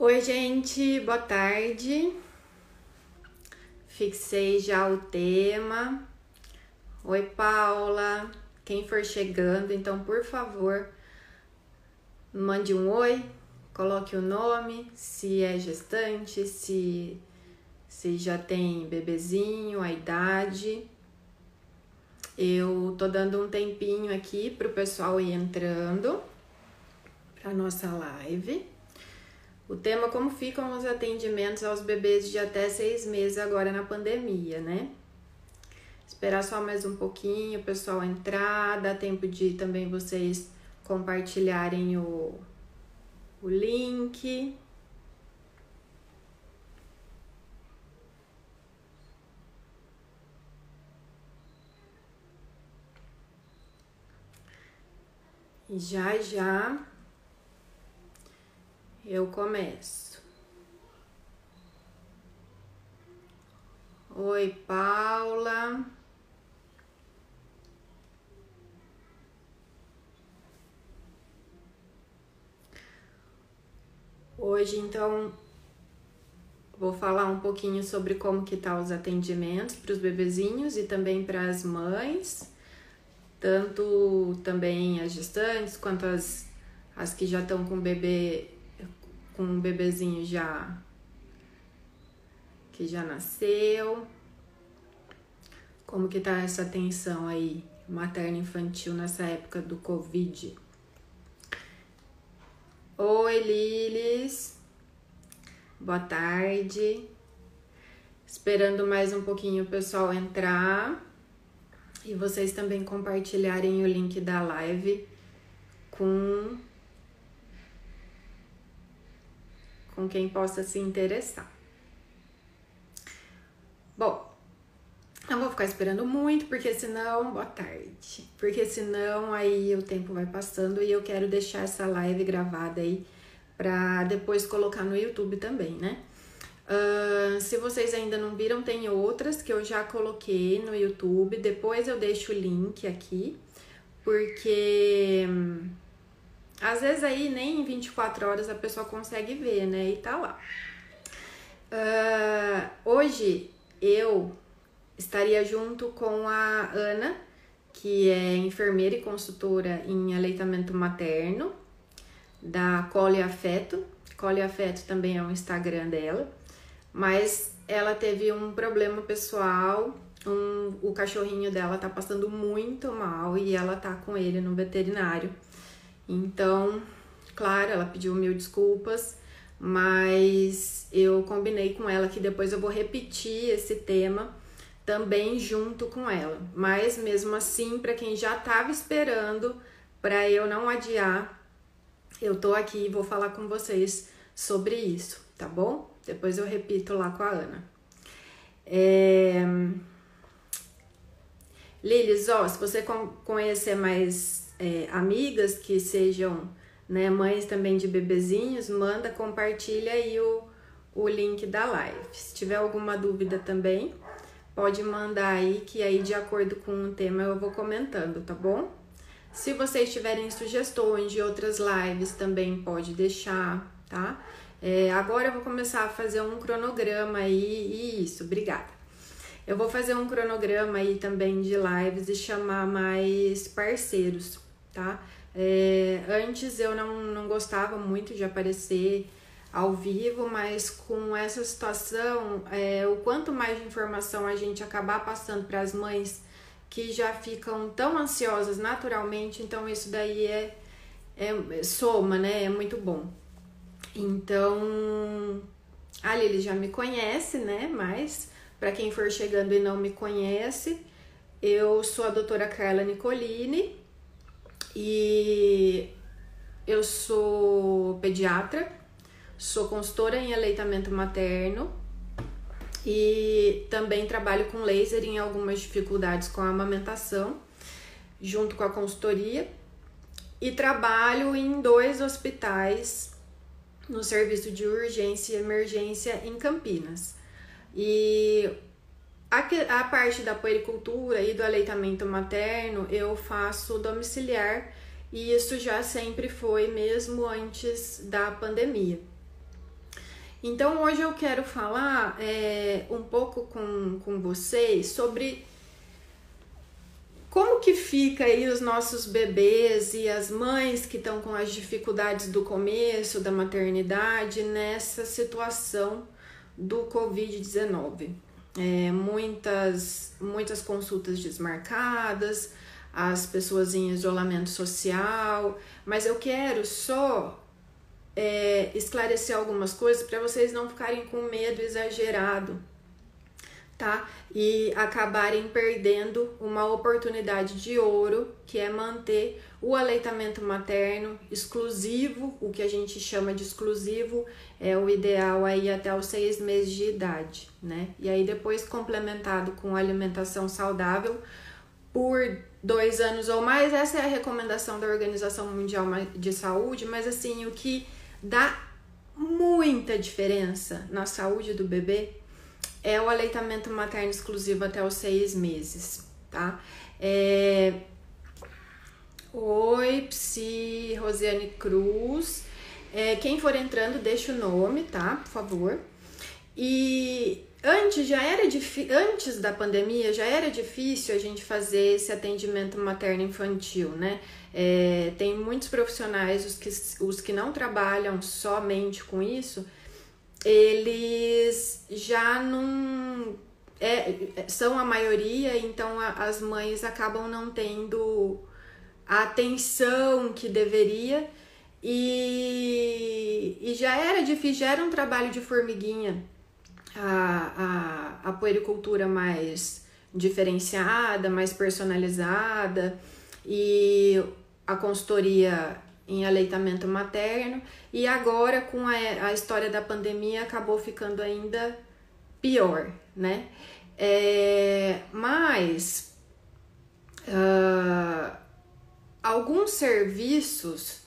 Oi, gente, boa tarde. Fixei já o tema. Oi, Paula. Quem for chegando, então, por favor, mande um oi, coloque o nome, se é gestante, se, se já tem bebezinho, a idade. Eu tô dando um tempinho aqui pro pessoal ir entrando para nossa live. O tema como ficam os atendimentos aos bebês de até seis meses agora na pandemia, né? Esperar só mais um pouquinho o pessoal entrar, dá tempo de também vocês compartilharem o, o link. E já já eu começo. Oi, Paula. Hoje, então, vou falar um pouquinho sobre como que tá os atendimentos para os bebezinhos e também para as mães, tanto também as gestantes quanto as, as que já estão com bebê com um bebezinho já que já nasceu. Como que tá essa atenção aí materno infantil nessa época do Covid? Oi, Lilis. Boa tarde. Esperando mais um pouquinho o pessoal entrar e vocês também compartilharem o link da live com com quem possa se interessar. Bom, não vou ficar esperando muito, porque senão, boa tarde. Porque senão aí o tempo vai passando e eu quero deixar essa live gravada aí para depois colocar no YouTube também, né? Uh, se vocês ainda não viram, tem outras que eu já coloquei no YouTube. Depois eu deixo o link aqui, porque hum, às vezes aí nem em 24 horas a pessoa consegue ver, né? E tá lá. Uh, hoje eu estaria junto com a Ana, que é enfermeira e consultora em aleitamento materno, da Cole Afeto. Cole Afeto também é o Instagram dela, mas ela teve um problema pessoal. Um, o cachorrinho dela tá passando muito mal e ela tá com ele no veterinário. Então, claro, ela pediu mil desculpas, mas eu combinei com ela que depois eu vou repetir esse tema também junto com ela. Mas mesmo assim, para quem já estava esperando, para eu não adiar, eu tô aqui e vou falar com vocês sobre isso, tá bom? Depois eu repito lá com a Ana. É... Lilis, ó, se você conhecer mais é, amigas que sejam né, mães também de bebezinhos, manda, compartilha aí o, o link da live. Se tiver alguma dúvida também, pode mandar aí, que aí de acordo com o tema eu vou comentando, tá bom? Se vocês tiverem sugestões de outras lives, também pode deixar, tá? É, agora eu vou começar a fazer um cronograma aí, e isso, obrigada. Eu vou fazer um cronograma aí também de lives e chamar mais parceiros tá? É, antes eu não, não gostava muito de aparecer ao vivo, mas com essa situação, é, o quanto mais informação a gente acabar passando para as mães que já ficam tão ansiosas naturalmente, então isso daí é, é soma, né? É muito bom. Então, a Lili já me conhece, né? Mas para quem for chegando e não me conhece, eu sou a doutora Carla Nicolini, e eu sou pediatra, sou consultora em aleitamento materno e também trabalho com laser em algumas dificuldades com a amamentação, junto com a consultoria. E trabalho em dois hospitais no serviço de urgência e emergência em Campinas. E a, a parte da puericultura e do aleitamento materno eu faço domiciliar e isso já sempre foi mesmo antes da pandemia. Então hoje eu quero falar é, um pouco com, com vocês sobre como que fica aí os nossos bebês e as mães que estão com as dificuldades do começo da maternidade nessa situação do Covid-19. É, muitas, muitas consultas desmarcadas, as pessoas em isolamento social, mas eu quero só é, esclarecer algumas coisas para vocês não ficarem com medo exagerado, tá? E acabarem perdendo uma oportunidade de ouro, que é manter o aleitamento materno exclusivo, o que a gente chama de exclusivo, é o ideal aí até os seis meses de idade, né? E aí depois complementado com alimentação saudável por dois anos ou mais, essa é a recomendação da Organização Mundial de Saúde, mas assim, o que dá muita diferença na saúde do bebê é o aleitamento materno exclusivo até os seis meses, tá? É... Oi, Psi Rosiane Cruz. É, quem for entrando, deixa o nome, tá? Por favor. E antes já era antes da pandemia já era difícil a gente fazer esse atendimento materno infantil, né? É, tem muitos profissionais, os que, os que não trabalham somente com isso, eles já não é, são a maioria, então a, as mães acabam não tendo a atenção que deveria e, e já era difícil, já era um trabalho de formiguinha a, a, a puericultura mais diferenciada, mais personalizada e a consultoria em aleitamento materno e agora com a, a história da pandemia acabou ficando ainda pior, né? É, mas uh, alguns serviços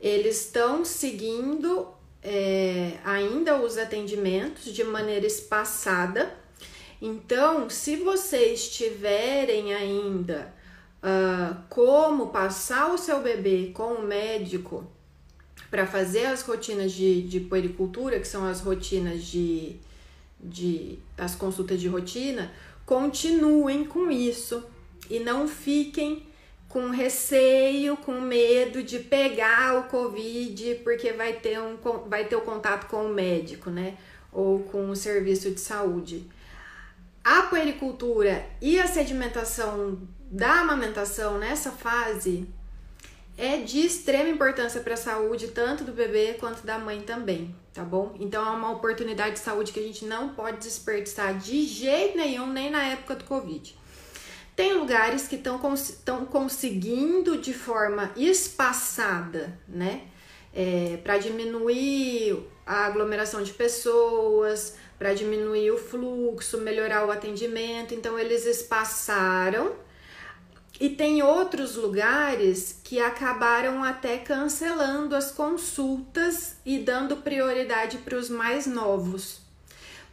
eles estão seguindo é, ainda os atendimentos de maneira espaçada. Então, se vocês tiverem ainda uh, como passar o seu bebê com o médico para fazer as rotinas de, de puericultura, que são as rotinas de, de as consultas de rotina, continuem com isso e não fiquem com receio, com medo de pegar o Covid, porque vai ter, um, vai ter o contato com o médico, né? Ou com o serviço de saúde. A puericultura e a sedimentação da amamentação nessa fase é de extrema importância para a saúde, tanto do bebê quanto da mãe também, tá bom? Então é uma oportunidade de saúde que a gente não pode desperdiçar de jeito nenhum, nem na época do Covid. Tem lugares que estão cons conseguindo de forma espaçada, né? É, para diminuir a aglomeração de pessoas, para diminuir o fluxo, melhorar o atendimento. Então, eles espaçaram e tem outros lugares que acabaram até cancelando as consultas e dando prioridade para os mais novos.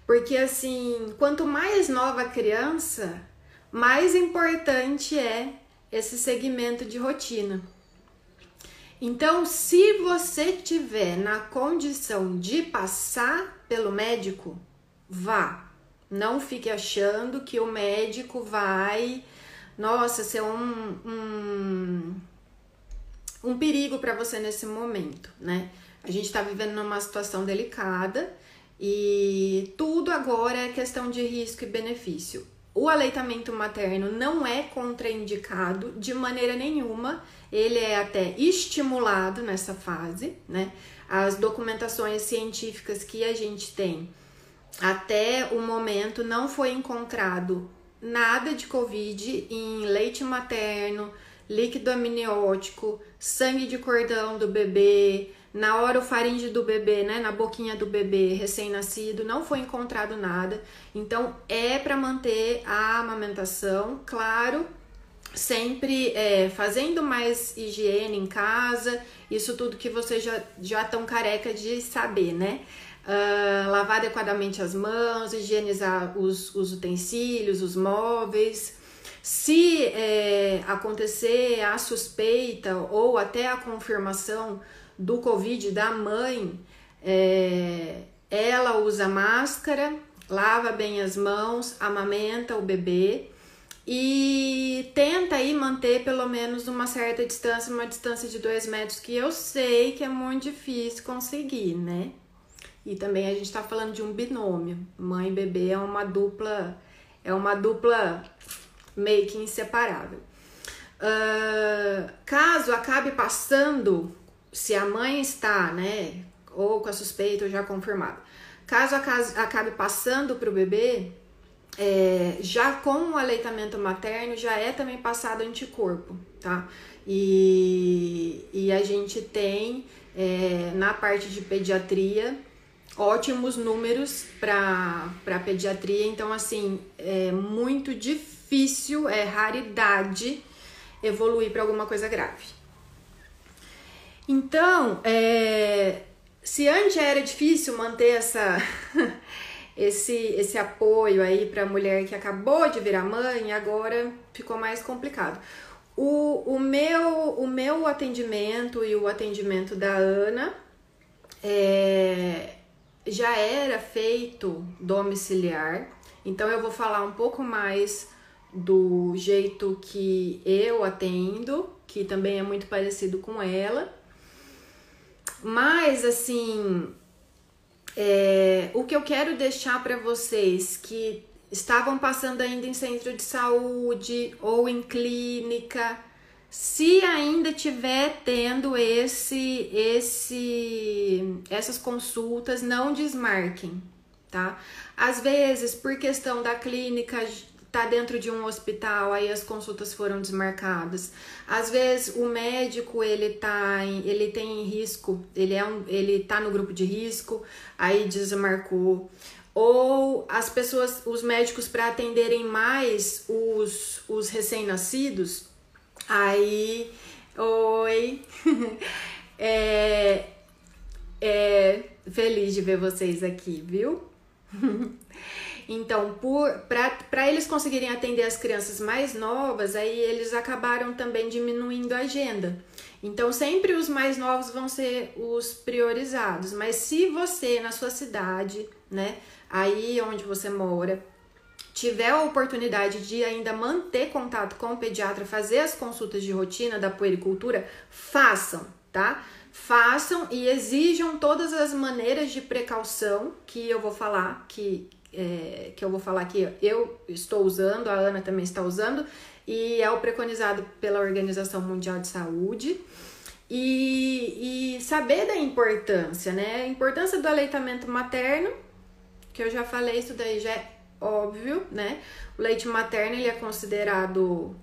Porque assim, quanto mais nova a criança, mais importante é esse segmento de rotina. Então, se você tiver na condição de passar pelo médico, vá. Não fique achando que o médico vai nossa, ser um, um, um perigo para você nesse momento, né? A gente está vivendo numa situação delicada e tudo agora é questão de risco e benefício. O aleitamento materno não é contraindicado de maneira nenhuma, ele é até estimulado nessa fase, né? As documentações científicas que a gente tem até o momento não foi encontrado nada de Covid em leite materno, líquido amniótico, sangue de cordão do bebê, na orofaringe do bebê, né, na boquinha do bebê recém-nascido, não foi encontrado nada. Então é para manter a amamentação, claro, sempre é, fazendo mais higiene em casa, isso tudo que vocês já já estão careca de saber, né? uh, lavar adequadamente as mãos, higienizar os, os utensílios, os móveis. Se é, acontecer a suspeita ou até a confirmação do Covid da mãe, é, ela usa máscara, lava bem as mãos, amamenta o bebê e tenta aí manter pelo menos uma certa distância, uma distância de dois metros, que eu sei que é muito difícil conseguir, né? E também a gente tá falando de um binômio. Mãe e bebê é uma dupla, é uma dupla meio que inseparável. Uh, caso acabe passando, se a mãe está, né, ou com a suspeita ou já confirmada, caso acabe passando para o bebê, é, já com o aleitamento materno já é também passado anticorpo, tá? E, e a gente tem é, na parte de pediatria ótimos números para pediatria, então assim é muito difícil, é raridade evoluir para alguma coisa grave. Então, é, se antes era difícil manter essa esse, esse apoio aí para a mulher que acabou de virar mãe, agora ficou mais complicado. O, o, meu, o meu atendimento e o atendimento da Ana é, já era feito domiciliar, então eu vou falar um pouco mais do jeito que eu atendo, que também é muito parecido com ela. Mas assim, é, o que eu quero deixar para vocês que estavam passando ainda em centro de saúde ou em clínica, se ainda tiver tendo esse esse essas consultas, não desmarquem, tá? Às vezes, por questão da clínica tá dentro de um hospital, aí as consultas foram desmarcadas. Às vezes o médico ele tá em, ele tem risco, ele é um, ele tá no grupo de risco, aí desmarcou. Ou as pessoas, os médicos para atenderem mais os, os recém-nascidos, aí oi. é, é feliz de ver vocês aqui, viu? Então, para eles conseguirem atender as crianças mais novas, aí eles acabaram também diminuindo a agenda. Então, sempre os mais novos vão ser os priorizados. Mas se você, na sua cidade, né, aí onde você mora, tiver a oportunidade de ainda manter contato com o pediatra, fazer as consultas de rotina da puericultura, façam, tá? Façam e exijam todas as maneiras de precaução que eu vou falar, que, é, que eu vou falar aqui, eu estou usando, a Ana também está usando, e é o preconizado pela Organização Mundial de Saúde. E, e saber da importância, né? A importância do aleitamento materno, que eu já falei, isso daí já é óbvio, né? O leite materno ele é considerado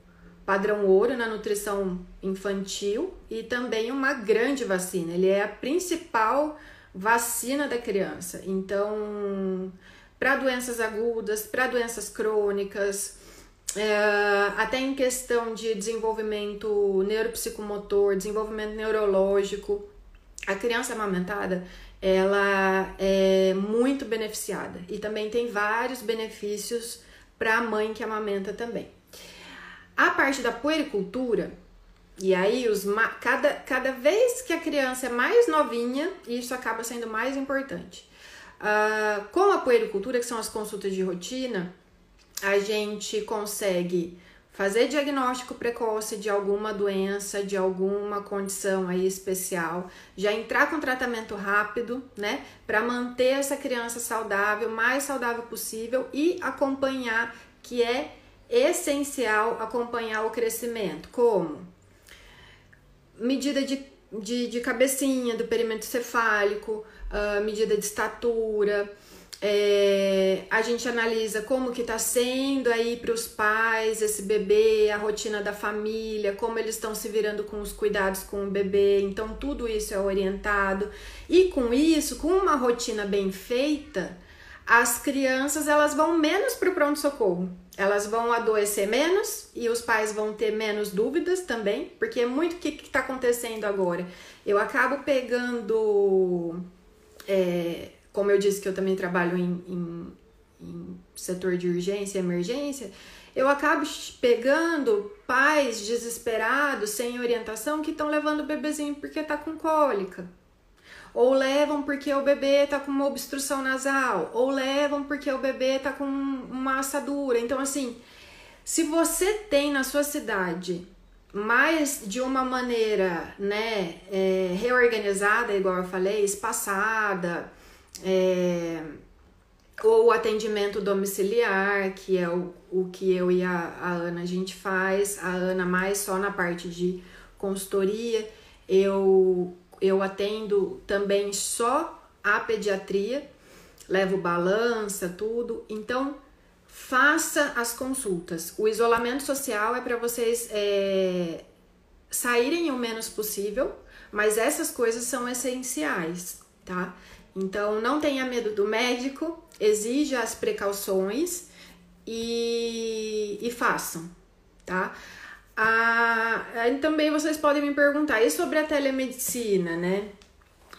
padrão ouro na nutrição infantil e também uma grande vacina. Ele é a principal vacina da criança. Então, para doenças agudas, para doenças crônicas, é, até em questão de desenvolvimento neuropsicomotor, desenvolvimento neurológico, a criança amamentada ela é muito beneficiada e também tem vários benefícios para a mãe que amamenta também. A parte da puericultura, e aí os cada, cada vez que a criança é mais novinha, isso acaba sendo mais importante. Uh, com a puericultura, que são as consultas de rotina, a gente consegue fazer diagnóstico precoce de alguma doença, de alguma condição aí especial, já entrar com tratamento rápido, né, para manter essa criança saudável, mais saudável possível e acompanhar, que é essencial acompanhar o crescimento, como? Medida de, de, de cabecinha, do perímetro cefálico, uh, medida de estatura, é, a gente analisa como que está sendo aí para os pais esse bebê, a rotina da família, como eles estão se virando com os cuidados com o bebê. Então tudo isso é orientado e com isso, com uma rotina bem feita, as crianças elas vão menos para o pronto socorro. Elas vão adoecer menos e os pais vão ter menos dúvidas também, porque é muito o que está acontecendo agora. Eu acabo pegando é, como eu disse que eu também trabalho em, em, em setor de urgência e emergência, eu acabo pegando pais desesperados, sem orientação, que estão levando o bebezinho porque tá com cólica. ou levam porque o bebê tá com uma obstrução nasal, ou levam porque o bebê tá com uma assadura. Então, assim, se você tem na sua cidade mais de uma maneira, né, é, reorganizada, igual eu falei, espaçada, é, ou atendimento domiciliar, que é o, o que eu e a, a Ana a gente faz, a Ana mais só na parte de consultoria, eu eu atendo também só a pediatria, levo balança, tudo. Então, faça as consultas. O isolamento social é para vocês é, saírem o menos possível, mas essas coisas são essenciais, tá? Então, não tenha medo do médico, exija as precauções e, e façam, tá? Ah, também vocês podem me perguntar, e sobre a telemedicina, né?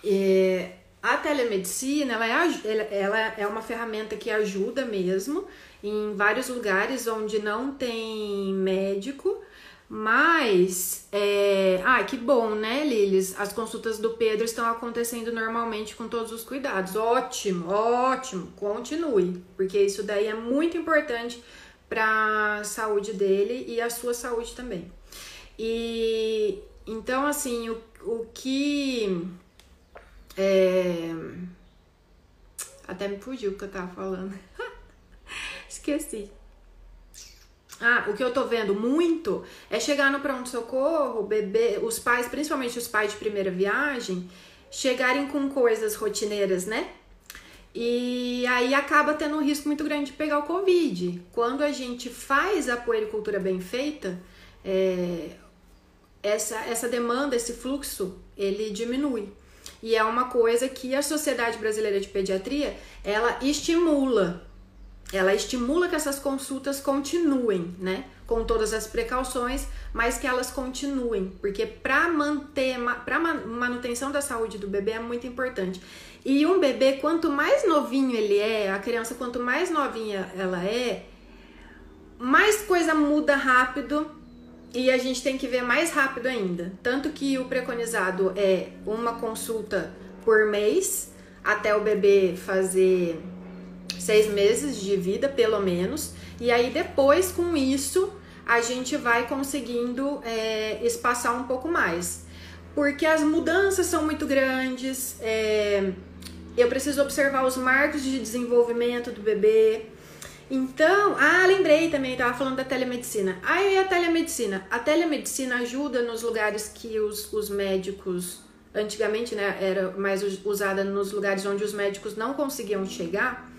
É, a telemedicina, ela é, ela é uma ferramenta que ajuda mesmo em vários lugares onde não tem médico, mas, é... ah, que bom, né, Lilis? As consultas do Pedro estão acontecendo normalmente com todos os cuidados. Ótimo, ótimo, continue, porque isso daí é muito importante para a saúde dele e a sua saúde também. E então, assim, o, o que. É, até me fugiu o que eu tava falando. Esqueci. Ah, o que eu tô vendo muito é chegar no pronto-socorro, bebê, os pais, principalmente os pais de primeira viagem, chegarem com coisas rotineiras, né? E aí acaba tendo um risco muito grande de pegar o Covid. Quando a gente faz a puericultura bem feita, é, essa, essa demanda, esse fluxo, ele diminui. E é uma coisa que a Sociedade Brasileira de Pediatria, ela estimula. Ela estimula que essas consultas continuem, né? Com todas as precauções, mas que elas continuem, porque para manter, para manutenção da saúde do bebê é muito importante. E um bebê, quanto mais novinho ele é, a criança, quanto mais novinha ela é, mais coisa muda rápido e a gente tem que ver mais rápido ainda. Tanto que o preconizado é uma consulta por mês até o bebê fazer seis meses de vida, pelo menos. E aí depois, com isso, a gente vai conseguindo é, espaçar um pouco mais. Porque as mudanças são muito grandes. É, eu preciso observar os marcos de desenvolvimento do bebê. Então, ah, lembrei também, estava falando da telemedicina. Ah, e a telemedicina? A telemedicina ajuda nos lugares que os, os médicos, antigamente, né, era mais usada nos lugares onde os médicos não conseguiam chegar.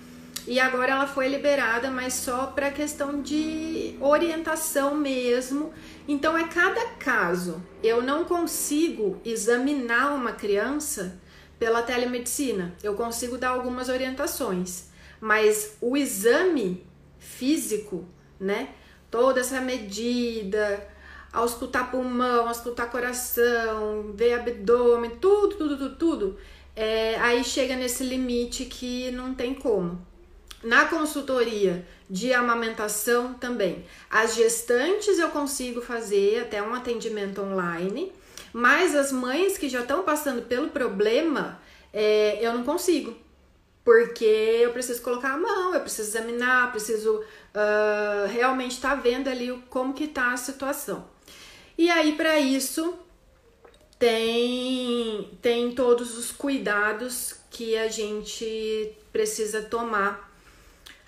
E agora ela foi liberada, mas só para questão de orientação mesmo. Então, é cada caso. Eu não consigo examinar uma criança pela telemedicina. Eu consigo dar algumas orientações, mas o exame físico, né? Toda essa medida, auscultar pulmão, auscultar coração, ver abdômen, tudo, tudo, tudo, tudo, é, aí chega nesse limite que não tem como. Na consultoria de amamentação também. As gestantes eu consigo fazer até um atendimento online mas as mães que já estão passando pelo problema, é, eu não consigo. Porque eu preciso colocar a mão, eu preciso examinar, preciso uh, realmente estar tá vendo ali como que tá a situação. E aí, para isso, tem, tem todos os cuidados que a gente precisa tomar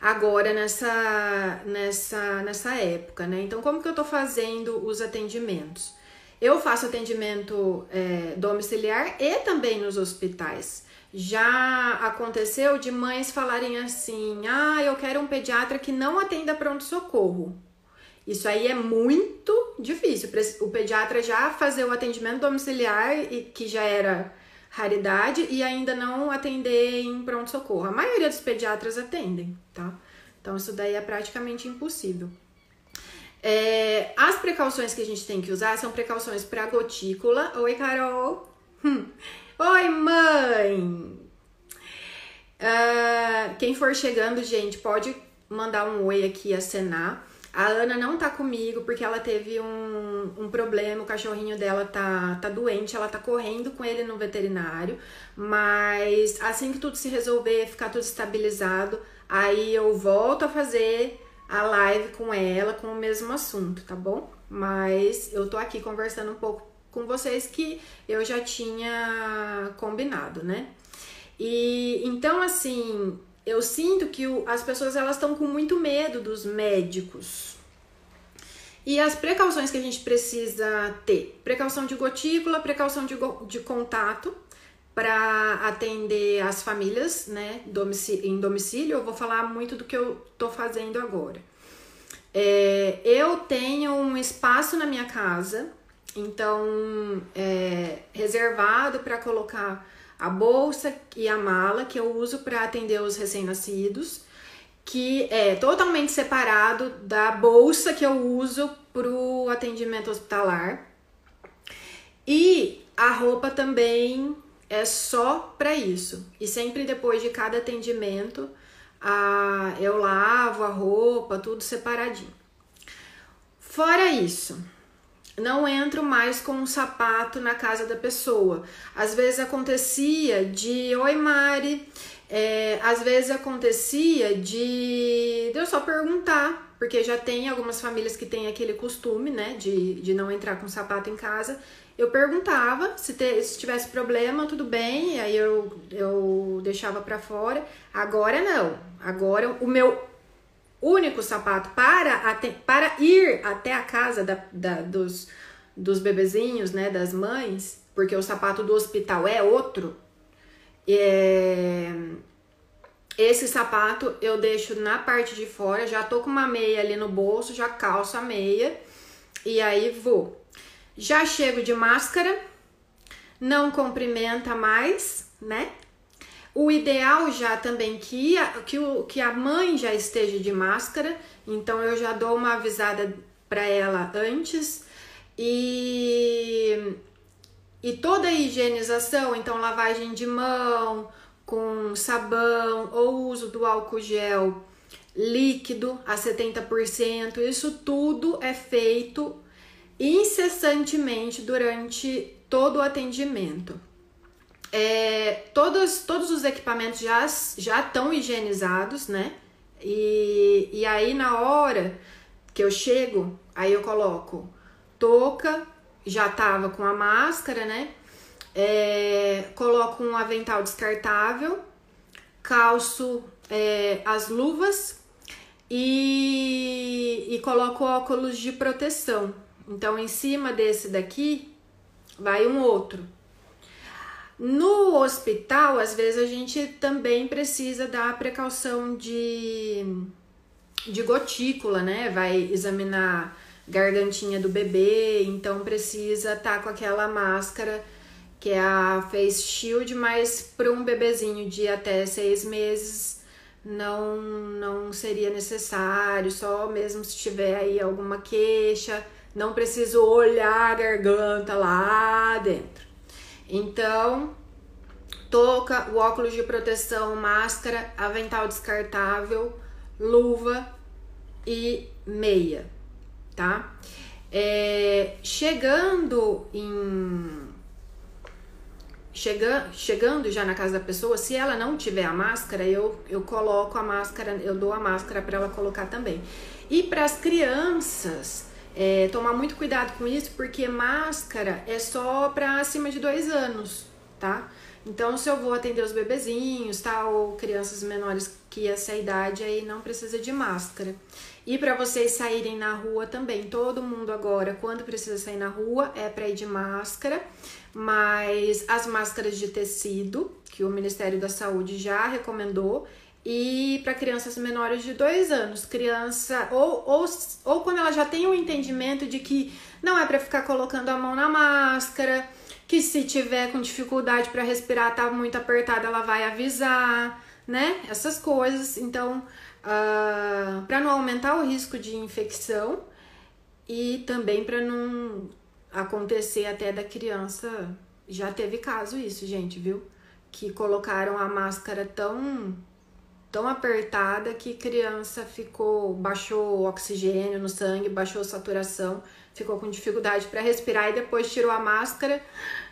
agora nessa, nessa, nessa época, né? Então, como que eu tô fazendo os atendimentos? Eu faço atendimento é, domiciliar e também nos hospitais. Já aconteceu de mães falarem assim: ah, eu quero um pediatra que não atenda pronto-socorro. Isso aí é muito difícil. O pediatra já fazer o atendimento domiciliar, que já era raridade, e ainda não atender em pronto-socorro. A maioria dos pediatras atendem, tá? Então, isso daí é praticamente impossível. É, as precauções que a gente tem que usar são precauções para gotícula. Oi, Carol. Hum. Oi, mãe. Uh, quem for chegando, gente, pode mandar um oi aqui, acenar. A Ana não tá comigo porque ela teve um, um problema, o cachorrinho dela tá, tá doente, ela tá correndo com ele no veterinário. Mas assim que tudo se resolver, ficar tudo estabilizado, aí eu volto a fazer a live com ela com o mesmo assunto, tá bom? Mas eu tô aqui conversando um pouco com vocês que eu já tinha combinado, né? E então assim, eu sinto que o, as pessoas elas estão com muito medo dos médicos. E as precauções que a gente precisa ter: precaução de gotícula, precaução de, de contato para atender as famílias, né, em domicílio. Eu vou falar muito do que eu tô fazendo agora. É, eu tenho um espaço na minha casa, então é, reservado para colocar a bolsa e a mala que eu uso para atender os recém-nascidos, que é totalmente separado da bolsa que eu uso para o atendimento hospitalar. E a roupa também é só para isso. E sempre depois de cada atendimento, a, eu lavo a roupa, tudo separadinho. Fora isso, não entro mais com um sapato na casa da pessoa. Às vezes acontecia de oi Mari, é, às vezes acontecia de, de eu só perguntar, porque já tem algumas famílias que têm aquele costume, né, de, de não entrar com sapato em casa. Eu perguntava se, te, se tivesse problema, tudo bem, aí eu, eu deixava para fora. Agora não. Agora o meu único sapato para, para ir até a casa da, da, dos, dos bebezinhos, né, das mães, porque o sapato do hospital é outro. É, esse sapato eu deixo na parte de fora, já tô com uma meia ali no bolso, já calço a meia e aí vou. Já chego de máscara, não cumprimenta mais, né? O ideal já também que que, o, que a mãe já esteja de máscara, então eu já dou uma avisada para ela antes. E, e toda a higienização, então lavagem de mão com sabão ou uso do álcool gel líquido a 70%, isso tudo é feito incessantemente durante todo o atendimento é, todos, todos os equipamentos já, já estão higienizados, né? E, e aí na hora que eu chego, aí eu coloco touca, já tava com a máscara, né? É, coloco um avental descartável, calço é, as luvas e, e coloco óculos de proteção. Então, em cima desse daqui vai um outro, no hospital, às vezes a gente também precisa dar precaução de, de gotícula, né? Vai examinar gargantinha do bebê, então precisa estar tá com aquela máscara que é a Face Shield, mas para um bebezinho de até seis meses não, não seria necessário, só mesmo se tiver aí alguma queixa, não preciso olhar a garganta lá dentro. Então, touca, o óculos de proteção, máscara, avental descartável, luva e meia, tá? É, chegando em chega, chegando já na casa da pessoa, se ela não tiver a máscara, eu, eu coloco a máscara, eu dou a máscara para ela colocar também. E para as crianças, é, tomar muito cuidado com isso, porque máscara é só para acima de dois anos, tá? Então, se eu vou atender os bebezinhos, tá? Ou crianças menores que essa idade, aí não precisa de máscara. E para vocês saírem na rua também, todo mundo agora, quando precisa sair na rua, é para ir de máscara, mas as máscaras de tecido, que o Ministério da Saúde já recomendou, e para crianças menores de dois anos, criança ou, ou, ou quando ela já tem o um entendimento de que não é para ficar colocando a mão na máscara, que se tiver com dificuldade para respirar, tá muito apertada, ela vai avisar, né? Essas coisas. Então, uh, ah, para não aumentar o risco de infecção e também para não acontecer até da criança. Já teve caso isso, gente, viu? Que colocaram a máscara tão tão apertada que criança ficou, baixou o oxigênio no sangue, baixou a saturação, ficou com dificuldade para respirar e depois tirou a máscara,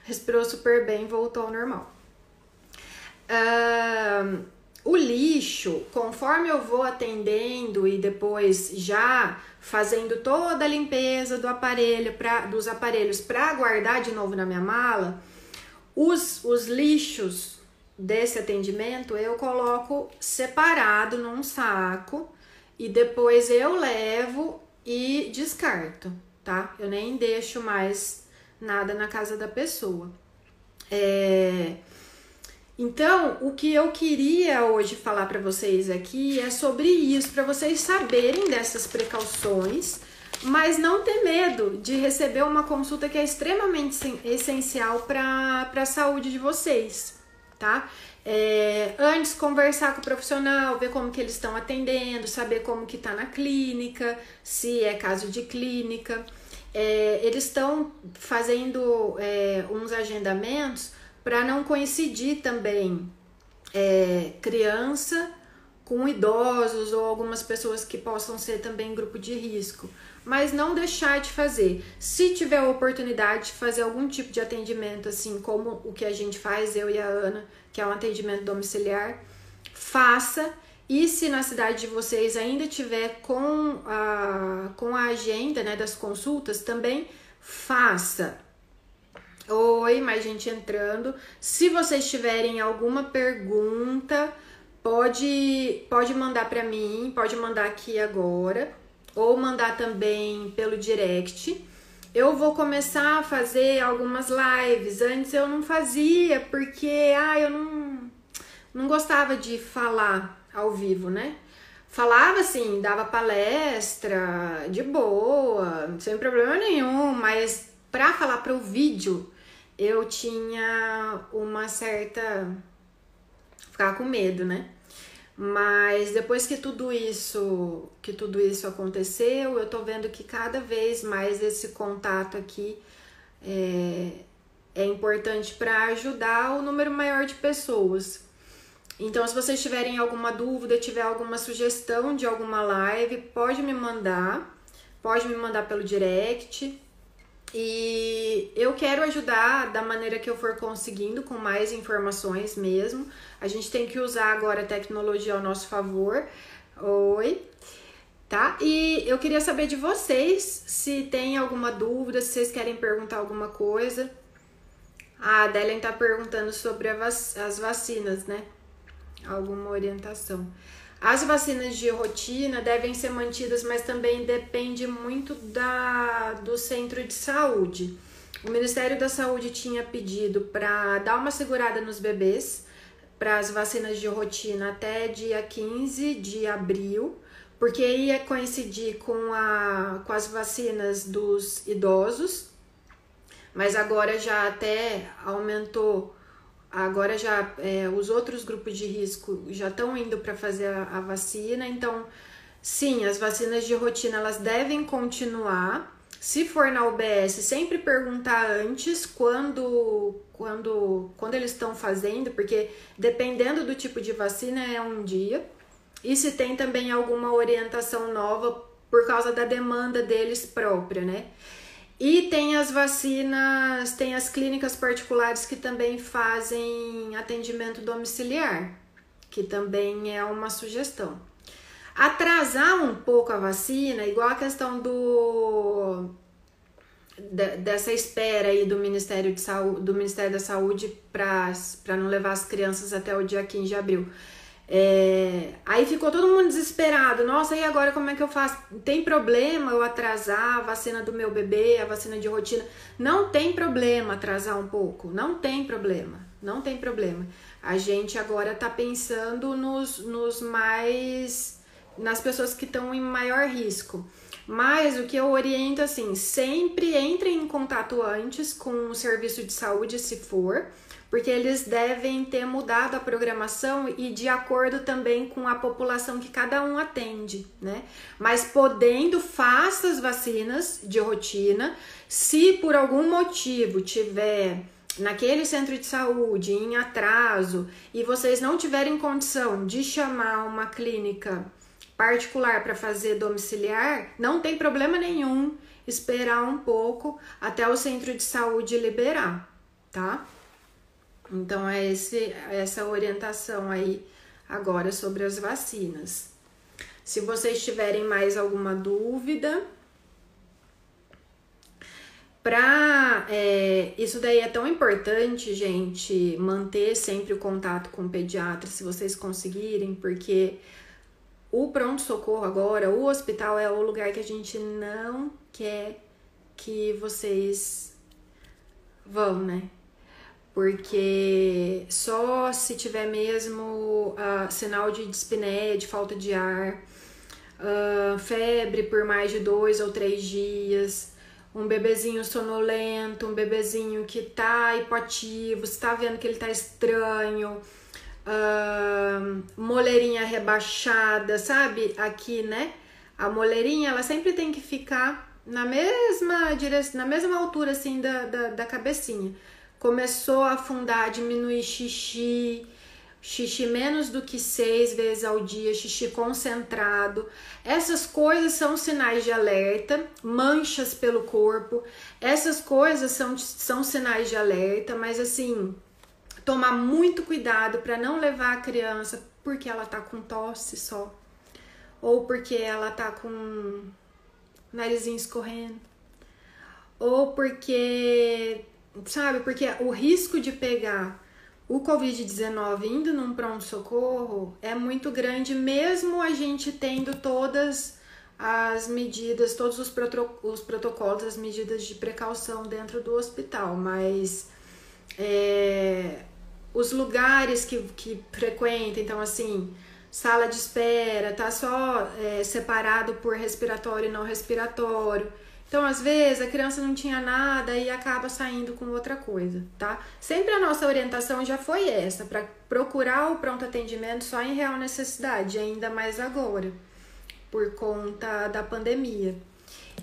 respirou super bem, voltou ao normal. Uh, o lixo, conforme eu vou atendendo e depois já fazendo toda a limpeza do aparelho pra, dos aparelhos para guardar de novo na minha mala, os, os lixos desse atendimento eu coloco separado num saco e depois eu levo e descarto, tá? Eu nem deixo mais nada na casa da pessoa. É... Então, o que eu queria hoje falar para vocês aqui é sobre isso, para vocês saberem dessas precauções, mas não ter medo de receber uma consulta que é extremamente essencial para a saúde de vocês, tá? É, antes conversar com o profissional, ver como que eles estão atendendo, saber como que tá na clínica, se é caso de clínica. É, eles estão fazendo é, uns agendamentos para não coincidir também é, criança com idosos ou algumas pessoas que possam ser também grupo de risco, mas não deixar de fazer. Se tiver a oportunidade de fazer algum tipo de atendimento, assim como o que a gente faz, eu e a Ana, que é um atendimento domiciliar, faça. E se na cidade de vocês ainda tiver com a, com a agenda né, das consultas, também faça. Oi, mais gente entrando. Se vocês tiverem alguma pergunta, pode pode mandar para mim, pode mandar aqui agora ou mandar também pelo direct. Eu vou começar a fazer algumas lives. Antes eu não fazia porque ah, eu não não gostava de falar ao vivo, né? Falava assim, dava palestra de boa, sem problema nenhum, mas para falar para o vídeo eu tinha uma certa. ficar com medo, né? Mas depois que tudo isso, que tudo isso aconteceu, eu tô vendo que cada vez mais esse contato aqui é, é importante para ajudar o número maior de pessoas. Então, se vocês tiverem alguma dúvida, tiver alguma sugestão de alguma live, pode me mandar, pode me mandar pelo direct. E eu quero ajudar da maneira que eu for conseguindo, com mais informações mesmo. A gente tem que usar agora a tecnologia ao nosso favor. Oi. Tá? E eu queria saber de vocês se tem alguma dúvida, se vocês querem perguntar alguma coisa. A Adelen tá perguntando sobre vac as vacinas, né? Alguma orientação. As vacinas de rotina devem ser mantidas, mas também depende muito da, do centro de saúde. O Ministério da Saúde tinha pedido para dar uma segurada nos bebês para as vacinas de rotina até dia 15 de abril, porque ia coincidir com, a, com as vacinas dos idosos, mas agora já até aumentou agora já é, os outros grupos de risco já estão indo para fazer a, a, vacina, então sim, as vacinas de rotina elas devem continuar. Se for na UBS, sempre perguntar antes quando quando quando eles estão fazendo, porque dependendo do tipo de vacina é um dia. E se tem também alguma orientação nova por causa da demanda deles própria, né? E tem as vacinas, tem as clínicas particulares que também fazem atendimento domiciliar, que também é uma sugestão. Atrasar um pouco a vacina, igual a questão do dessa espera aí do Ministério de Saúde, do Ministério da Saúde para não levar as crianças até o dia 15 de abril. É, aí ficou todo mundo desesperado. Nossa, e agora como é que eu faço? Tem problema eu atrasar a vacina do meu bebê, a vacina de rotina? Não tem problema atrasar um pouco. Não tem problema. Não tem problema. A gente agora tá pensando nos, nos mais. nas pessoas que estão em maior risco. Mas o que eu oriento assim, sempre entre em contato antes com o serviço de saúde, se for porque eles devem ter mudado a programação e de acordo também com a população que cada um atende, né? Mas podendo, faça as vacinas de rotina. Se por algum motivo tiver naquele centro de saúde em atraso e vocês não tiverem condição de chamar uma clínica particular para fazer domiciliar, não tem problema nenhum esperar um pouco até o centro de saúde liberar, tá? Então é esse, essa orientação aí agora sobre as vacinas. Se vocês tiverem mais alguma dúvida, para é, isso daí é tão importante, gente, manter sempre o contato com o pediatra, se vocês conseguirem, porque o pronto-socorro agora, o hospital é o lugar que a gente não quer que vocês vão, né? Porque só se tiver mesmo uh, sinal de dispneia, de falta de ar, uh, febre por mais de dois ou três dias, um bebezinho sonolento, um bebezinho que tá hipoativo, está vendo que ele tá estranho, uh, moleirinha rebaixada, sabe? Aqui, né? A moleirinha, ela sempre tem que ficar na mesma direção, na mesma altura, assim, da, da, da cabecinha. Começou a afundar, diminuir xixi, xixi menos do que seis vezes ao dia, xixi concentrado. Essas coisas são sinais de alerta, manchas pelo corpo, essas coisas são, são sinais de alerta, mas assim, tomar muito cuidado para não levar a criança porque ela tá com tosse só, ou porque ela tá com narizinho escorrendo, ou porque, sabe, porque o risco de pegar o Covid-19 indo num pronto-socorro é muito grande, mesmo a gente tendo todas as medidas, todos os, os protocolos, as medidas de precaução dentro do hospital, mas é, os lugares que, que frequenta, então assim, sala de espera, tá só é, separado por respiratório e não respiratório. Então, às vezes, a criança não tinha nada e acaba saindo com outra coisa, tá? Sempre a nossa orientação já foi essa, para procurar o pronto atendimento só em real necessidade, ainda mais agora, por conta da pandemia.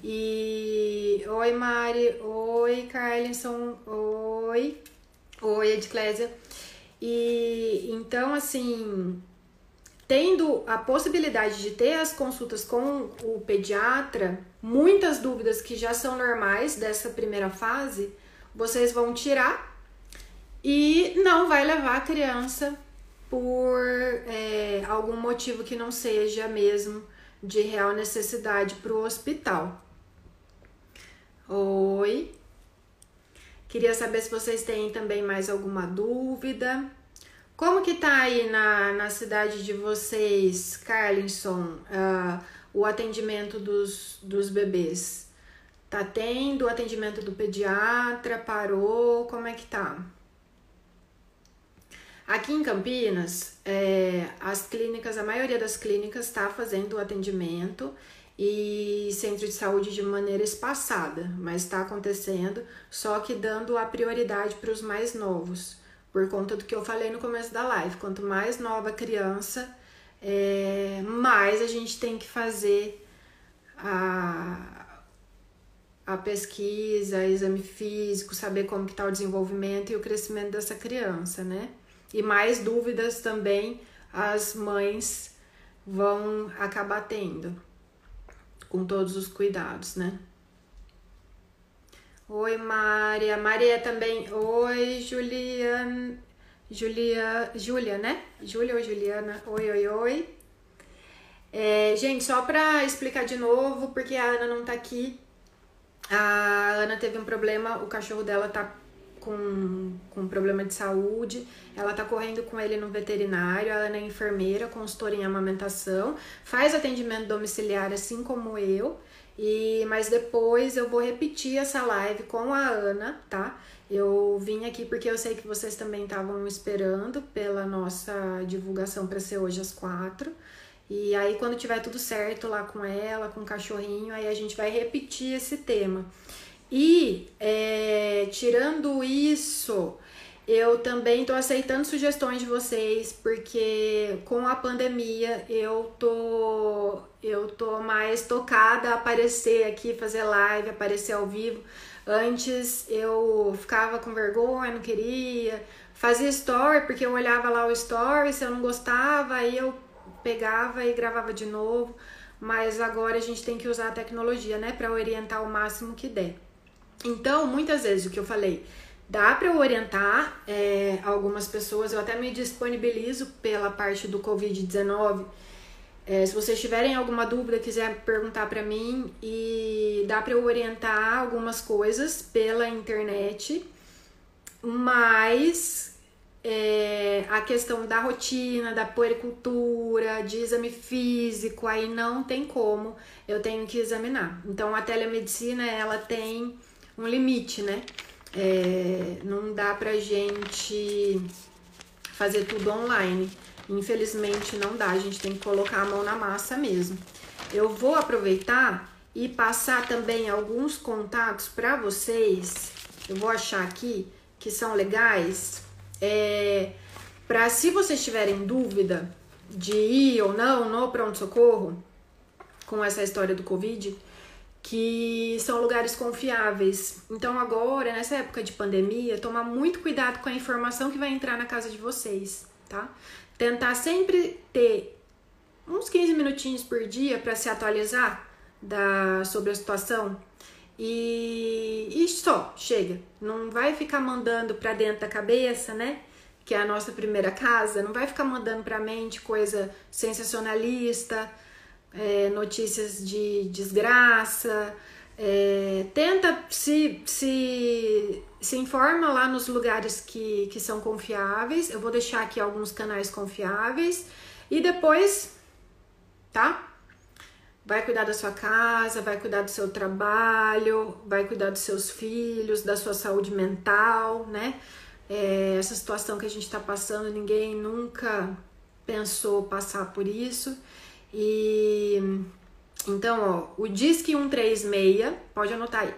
E oi, Mari, oi, Carlinson, oi, oi, Edclésia. E então, assim, tendo a possibilidade de ter as consultas com o pediatra, muitas dúvidas que já são normais dessa primeira fase, vocês vão tirar e não vai levar a criança por é, algum motivo que não seja mesmo de real necessidade para o hospital. Oi. Queria saber se vocês têm também mais alguma dúvida. Como que tá aí na, na cidade de vocês, Carlinson, uh, o atendimento dos, dos bebês? Tá tendo o atendimento do pediatra? Parou? Como é que tá? Aqui em Campinas, é, as clínicas, a maioria das clínicas está fazendo o atendimento e centro de saúde de maneira espaçada, mas está acontecendo, só que dando a prioridade para os mais novos por conta do que eu falei no começo da live. Quanto mais nova a criança, é, mais a gente tem que fazer a, a pesquisa, exame físico, saber como que está o desenvolvimento e o crescimento dessa criança, né? E mais dúvidas também as mães vão acabar tendo, com todos os cuidados, né? Oi, Maria. Maria também. Oi, Juliana. Julia, Júlia, né? Júlia ou Juliana? Oi, oi, oi. É, gente, só pra explicar de novo, porque a Ana não tá aqui. A Ana teve um problema, o cachorro dela tá com, com problema de saúde. Ela tá correndo com ele no veterinário. A Ana é enfermeira, consultora em amamentação, faz atendimento domiciliar assim como eu. E mas depois eu vou repetir essa live com a Ana, tá? Eu vim aqui porque eu sei que vocês também estavam esperando pela nossa divulgação para ser hoje às quatro. E aí quando tiver tudo certo lá com ela, com o cachorrinho, aí a gente vai repetir esse tema. E é, tirando isso, eu também estou aceitando sugestões de vocês, porque com a pandemia eu tô eu tô mais tocada a aparecer aqui, fazer live, aparecer ao vivo, Antes eu ficava com vergonha, não queria. Fazia story, porque eu olhava lá o story, se eu não gostava, aí eu pegava e gravava de novo. Mas agora a gente tem que usar a tecnologia, né, para orientar o máximo que der. Então, muitas vezes o que eu falei, dá para eu orientar é, algumas pessoas, eu até me disponibilizo pela parte do Covid-19 é, se vocês tiverem alguma dúvida, quiser perguntar para mim e dá para eu orientar algumas coisas pela internet, mas é, a questão da rotina, da puericultura, de exame físico, aí não tem como, eu tenho que examinar. Então a telemedicina ela tem um limite, né? É, não dá pra gente fazer tudo online. Infelizmente não dá, a gente tem que colocar a mão na massa mesmo. Eu vou aproveitar e passar também alguns contatos para vocês. Eu vou achar aqui que são legais. É, para se vocês tiverem dúvida de ir ou não no pronto-socorro com essa história do Covid, que são lugares confiáveis. Então, agora, nessa época de pandemia, tomar muito cuidado com a informação que vai entrar na casa de vocês, tá? tentar sempre ter uns 15 minutinhos por dia para se atualizar da, sobre a situação e, e só, chega. Não vai ficar mandando para dentro da cabeça, né? Que é a nossa primeira casa, não vai ficar mandando para a mente coisa sensacionalista, é, notícias de desgraça. É, tenta se, se se informa lá nos lugares que, que são confiáveis. Eu vou deixar aqui alguns canais confiáveis. E depois, tá? Vai cuidar da sua casa, vai cuidar do seu trabalho, vai cuidar dos seus filhos, da sua saúde mental, né? É, essa situação que a gente está passando, ninguém nunca pensou passar por isso. E então, ó, o Disque 136, pode anotar aí.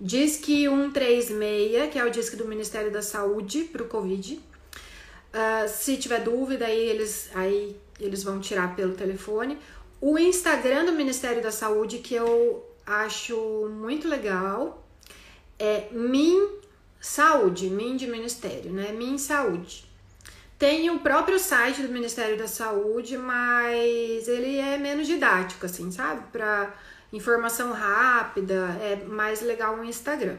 Disque 136, que é o disque do Ministério da Saúde para o Covid. Uh, se tiver dúvida, aí eles, aí eles vão tirar pelo telefone. O Instagram do Ministério da Saúde, que eu acho muito legal, é Min Saúde, Min de Ministério, né? Min Saúde. Tem o próprio site do Ministério da Saúde, mas ele é menos didático, assim, sabe? Para informação rápida, é mais legal o Instagram.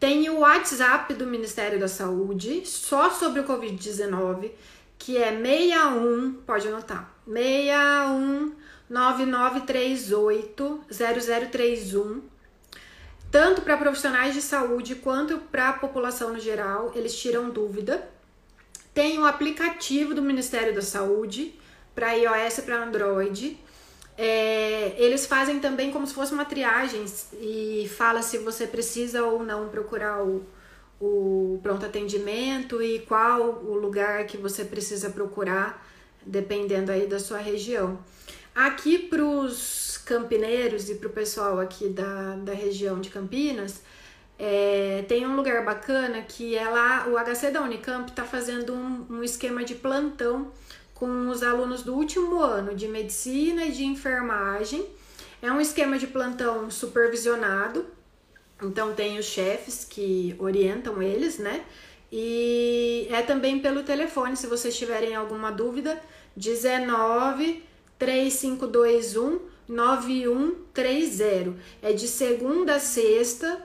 Tem o WhatsApp do Ministério da Saúde, só sobre o Covid-19, que é 61, pode anotar, 61 9938 0031. Tanto para profissionais de saúde quanto para a população no geral, eles tiram dúvida. Tem o aplicativo do Ministério da Saúde para iOS e para Android é, eles fazem também como se fosse uma triagem e fala se você precisa ou não procurar o, o pronto atendimento e qual o lugar que você precisa procurar, dependendo aí da sua região. Aqui para os campineiros e para o pessoal aqui da, da região de Campinas, é, tem um lugar bacana que é lá, o HC da Unicamp está fazendo um, um esquema de plantão com os alunos do último ano de medicina e de enfermagem. É um esquema de plantão supervisionado, então tem os chefes que orientam eles, né? E é também pelo telefone, se vocês tiverem alguma dúvida, 19 3521 9130. É de segunda a sexta,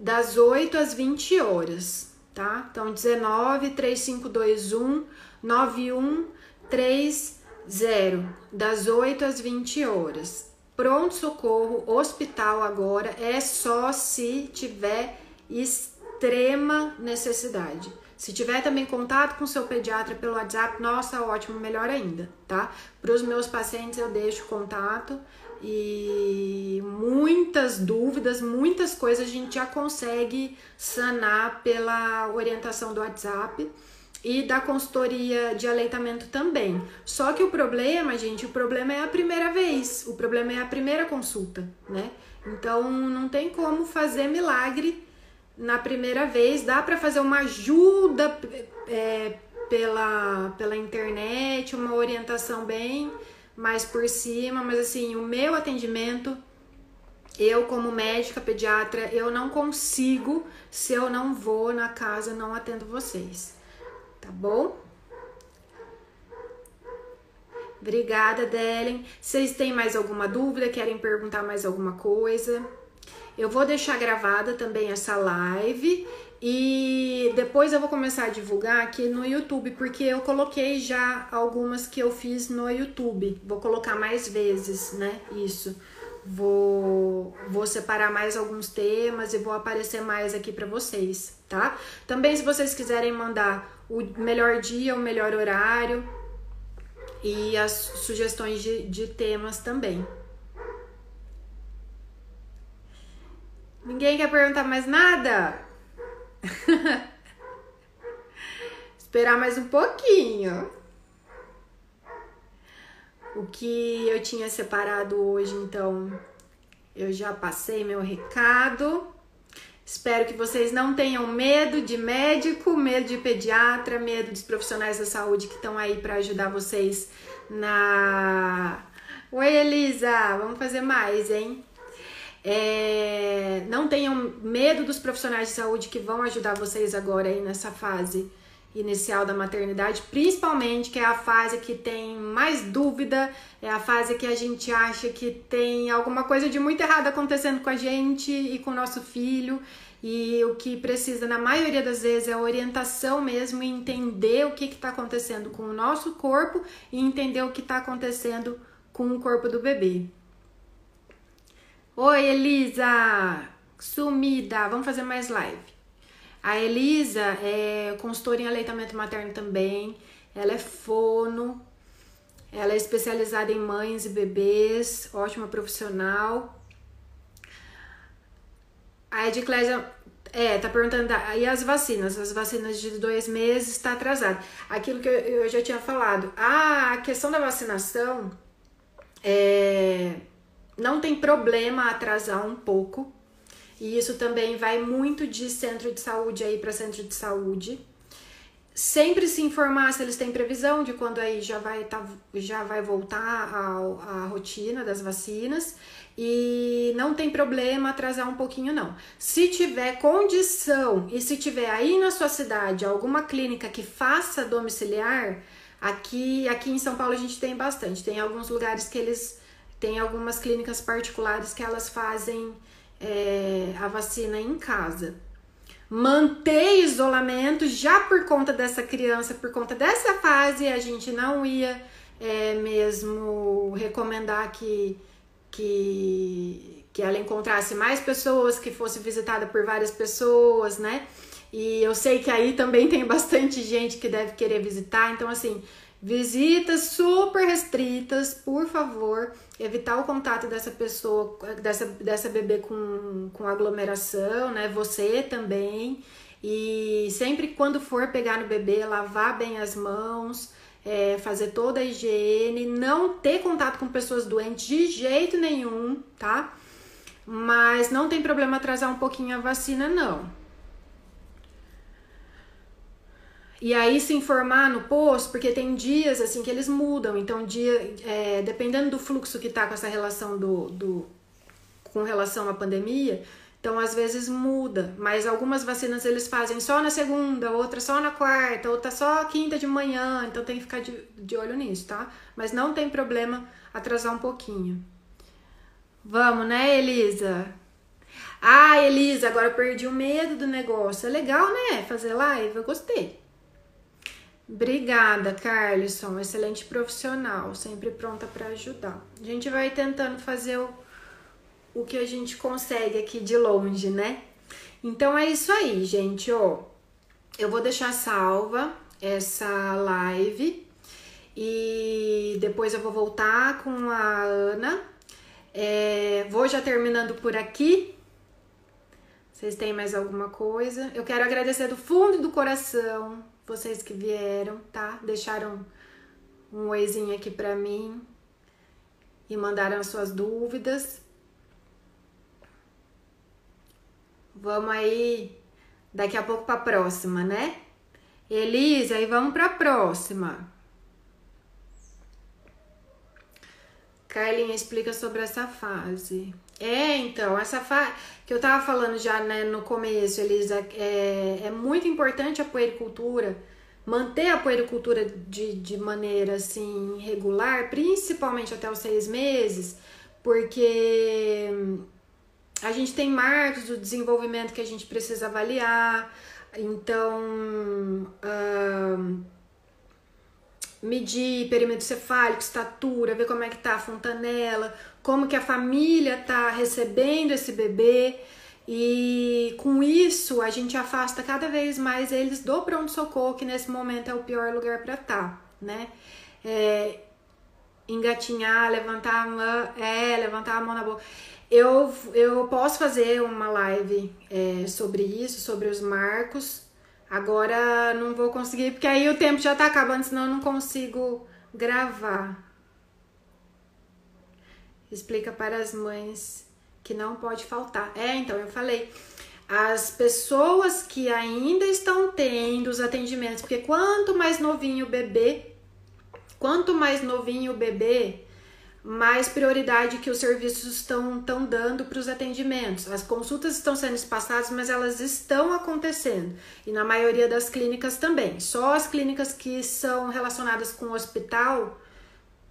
das 8 às 20 horas, tá? Então 19 3521 9130 30, das 8 às 20 horas. Pronto socorro, hospital agora é só se tiver extrema necessidade. Se tiver também contato com seu pediatra pelo WhatsApp, nossa, ótimo, melhor ainda, tá? Para os meus pacientes eu deixo contato e muitas dúvidas, muitas coisas a gente já consegue sanar pela orientação do WhatsApp e da consultoria de aleitamento também. Só que o problema, gente, o problema é a primeira vez, o problema é a primeira consulta, né? Então não tem como fazer milagre na primeira vez. Dá para fazer uma ajuda é, pela, pela internet, uma orientação bem mais por cima, mas assim, o meu atendimento Eu, como médica pediatra, eu não consigo se eu não vou na casa, não atendo vocês. Tá bom? Obrigada, Delen. Vocês têm mais alguma dúvida? Querem perguntar mais alguma coisa? Eu vou deixar gravada também essa live e depois eu vou começar a divulgar aqui no YouTube, porque eu coloquei já algumas que eu fiz no YouTube. Vou colocar mais vezes, né? Isso. Vou, vou separar mais alguns temas e vou aparecer mais aqui para vocês, tá? Também, se vocês quiserem mandar o melhor dia, o melhor horário e as sugestões de, de temas também. Ninguém quer perguntar mais nada? Esperar mais um pouquinho. O que eu tinha separado hoje, então, eu já passei meu recado. Espero que vocês não tenham medo de médico, medo de pediatra, medo dos profissionais da saúde que estão aí para ajudar vocês na. Oi, Elisa, vamos fazer mais, hein? É... Não tenham medo dos profissionais de saúde que vão ajudar vocês agora aí nessa fase inicial da maternidade, principalmente que é a fase que tem mais dúvida, é a fase que a gente acha que tem alguma coisa de muito errado acontecendo com a gente e com o nosso filho. E o que precisa, na maioria das vezes, é orientação mesmo entender o que está acontecendo com o nosso corpo e entender o que está acontecendo com o corpo do bebê. Oi, Elisa! Sumida! Vamos fazer mais live. A Elisa é consultora em aleitamento materno também. Ela é fono. Ela é especializada em mães e bebês. Ótima profissional. A Edclésia é, tá perguntando, e as vacinas? As vacinas de dois meses está atrasado. Aquilo que eu, já tinha falado. Ah, a questão da vacinação é, não tem problema atrasar um pouco, e isso também vai muito de centro de saúde aí para centro de saúde. Sempre se informar se eles têm previsão de quando aí já vai, tá, já vai voltar a, a rotina das vacinas e não tem problema atrasar um pouquinho não. Se tiver condição e se tiver aí na sua cidade alguma clínica que faça domiciliar, aqui aqui em São Paulo a gente tem bastante. Tem alguns lugares que eles têm algumas clínicas particulares que elas fazem é, a vacina em casa. Manter isolamento já por conta dessa criança, por conta dessa fase, a gente não ia é, mesmo recomendar que, que, que ela encontrasse mais pessoas, que fosse visitada por várias pessoas, né? E eu sei que aí também tem bastante gente que deve querer visitar, então assim, Visitas super restritas, por favor, evitar o contato dessa pessoa, dessa, dessa bebê com, com aglomeração, né? Você também. E sempre quando for pegar no bebê, lavar bem as mãos, é, fazer toda a higiene, não ter contato com pessoas doentes de jeito nenhum, tá? Mas não tem problema atrasar um pouquinho a vacina, não. E aí se informar no posto, porque tem dias assim que eles mudam. Então, dia, é, dependendo do fluxo que tá com essa relação do, do com relação à pandemia, então às vezes muda. Mas algumas vacinas eles fazem só na segunda, outra só na quarta, outra só quinta de manhã. Então tem que ficar de, de olho nisso, tá? Mas não tem problema atrasar um pouquinho. Vamos, né, Elisa? Ah, Elisa, agora perdi o medo do negócio. É legal, né? Fazer live, eu gostei. Obrigada, Carlson. Excelente profissional, sempre pronta para ajudar. A gente vai tentando fazer o, o que a gente consegue aqui de longe, né? Então é isso aí, gente. Ó, eu vou deixar salva essa live e depois eu vou voltar com a Ana. É, vou já terminando por aqui. Vocês têm mais alguma coisa? Eu quero agradecer do fundo do coração vocês que vieram, tá? Deixaram um oizinho aqui pra mim e mandaram suas dúvidas. Vamos aí daqui a pouco para a próxima, né? Elisa, aí vamos para a próxima. Carlinha explica sobre essa fase. É, então, essa fa... que eu tava falando já né, no começo, Elisa, é, é muito importante a puericultura, manter a puericultura de, de maneira assim regular, principalmente até os seis meses, porque a gente tem marcos do desenvolvimento que a gente precisa avaliar, então. Uh, medir perímetro cefálico, estatura, ver como é que tá a fontanela, como que a família tá recebendo esse bebê. E com isso a gente afasta cada vez mais eles do pronto-socorro, que nesse momento é o pior lugar para estar, tá, né? É, engatinhar, levantar a mão, é, levantar a mão na boca. Eu, eu posso fazer uma live é, sobre isso, sobre os marcos, Agora não vou conseguir, porque aí o tempo já tá acabando, senão eu não consigo gravar. Explica para as mães que não pode faltar. É, então eu falei. As pessoas que ainda estão tendo os atendimentos, porque quanto mais novinho o bebê, quanto mais novinho o bebê, mais prioridade que os serviços estão, estão dando para os atendimentos. As consultas estão sendo espaçadas, mas elas estão acontecendo. E na maioria das clínicas também. Só as clínicas que são relacionadas com o hospital,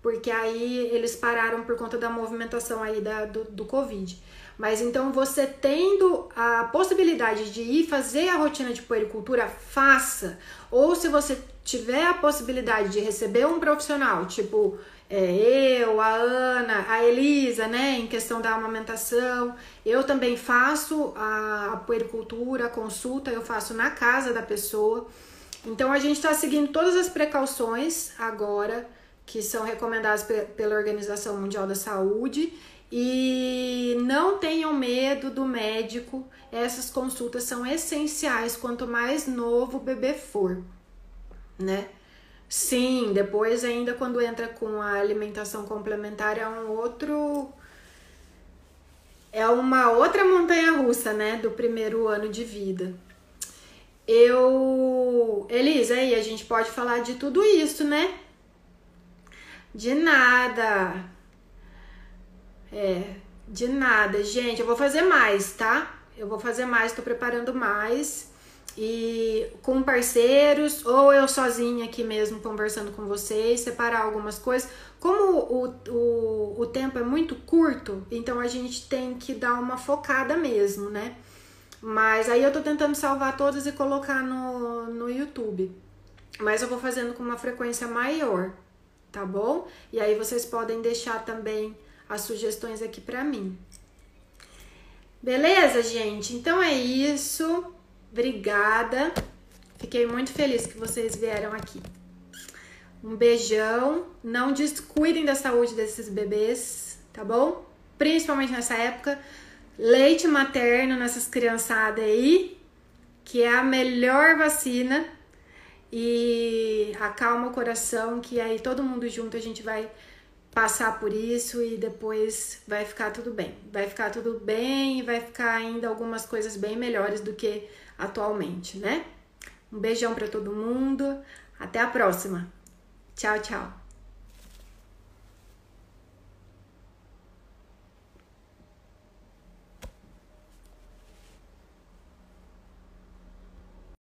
porque aí eles pararam por conta da movimentação aí da, do, do Covid. Mas então você tendo a possibilidade de ir fazer a rotina de puericultura, faça. Ou se você tiver a possibilidade de receber um profissional, tipo é, eu, a Ana, a Elisa, né, em questão da amamentação. Eu também faço a, a puericultura, a consulta, eu faço na casa da pessoa. Então a gente está seguindo todas as precauções agora que são recomendadas pela Organização Mundial da Saúde e não tenham medo do médico. Essas consultas são essenciais quanto mais novo o bebê for, né? Sim, depois ainda quando entra com a alimentação complementar é um outro é uma outra montanha russa, né, do primeiro ano de vida. Eu, Elisa, aí a gente pode falar de tudo isso, né? De nada. É, de nada, gente. Eu vou fazer mais, tá? Eu vou fazer mais, tô preparando mais e com parceiros, ou eu sozinha aqui mesmo conversando com vocês, separar algumas coisas. Como o, o, o tempo é muito curto, então a gente tem que dar uma focada mesmo, né? Mas aí eu tô tentando salvar todas e colocar no, no YouTube. Mas eu vou fazendo com uma frequência maior, tá bom? E aí vocês podem deixar também as sugestões aqui pra mim. Beleza, gente? Então é isso. Obrigada. Fiquei muito feliz que vocês vieram aqui. Um beijão. Não descuidem da saúde desses bebês, tá bom? Principalmente nessa época. Leite materno nessas criançadas aí, que é a melhor vacina. E acalma o coração, que aí todo mundo junto a gente vai passar por isso e depois vai ficar tudo bem. Vai ficar tudo bem e vai ficar ainda algumas coisas bem melhores do que atualmente, né? Um beijão para todo mundo. Até a próxima. Tchau, tchau.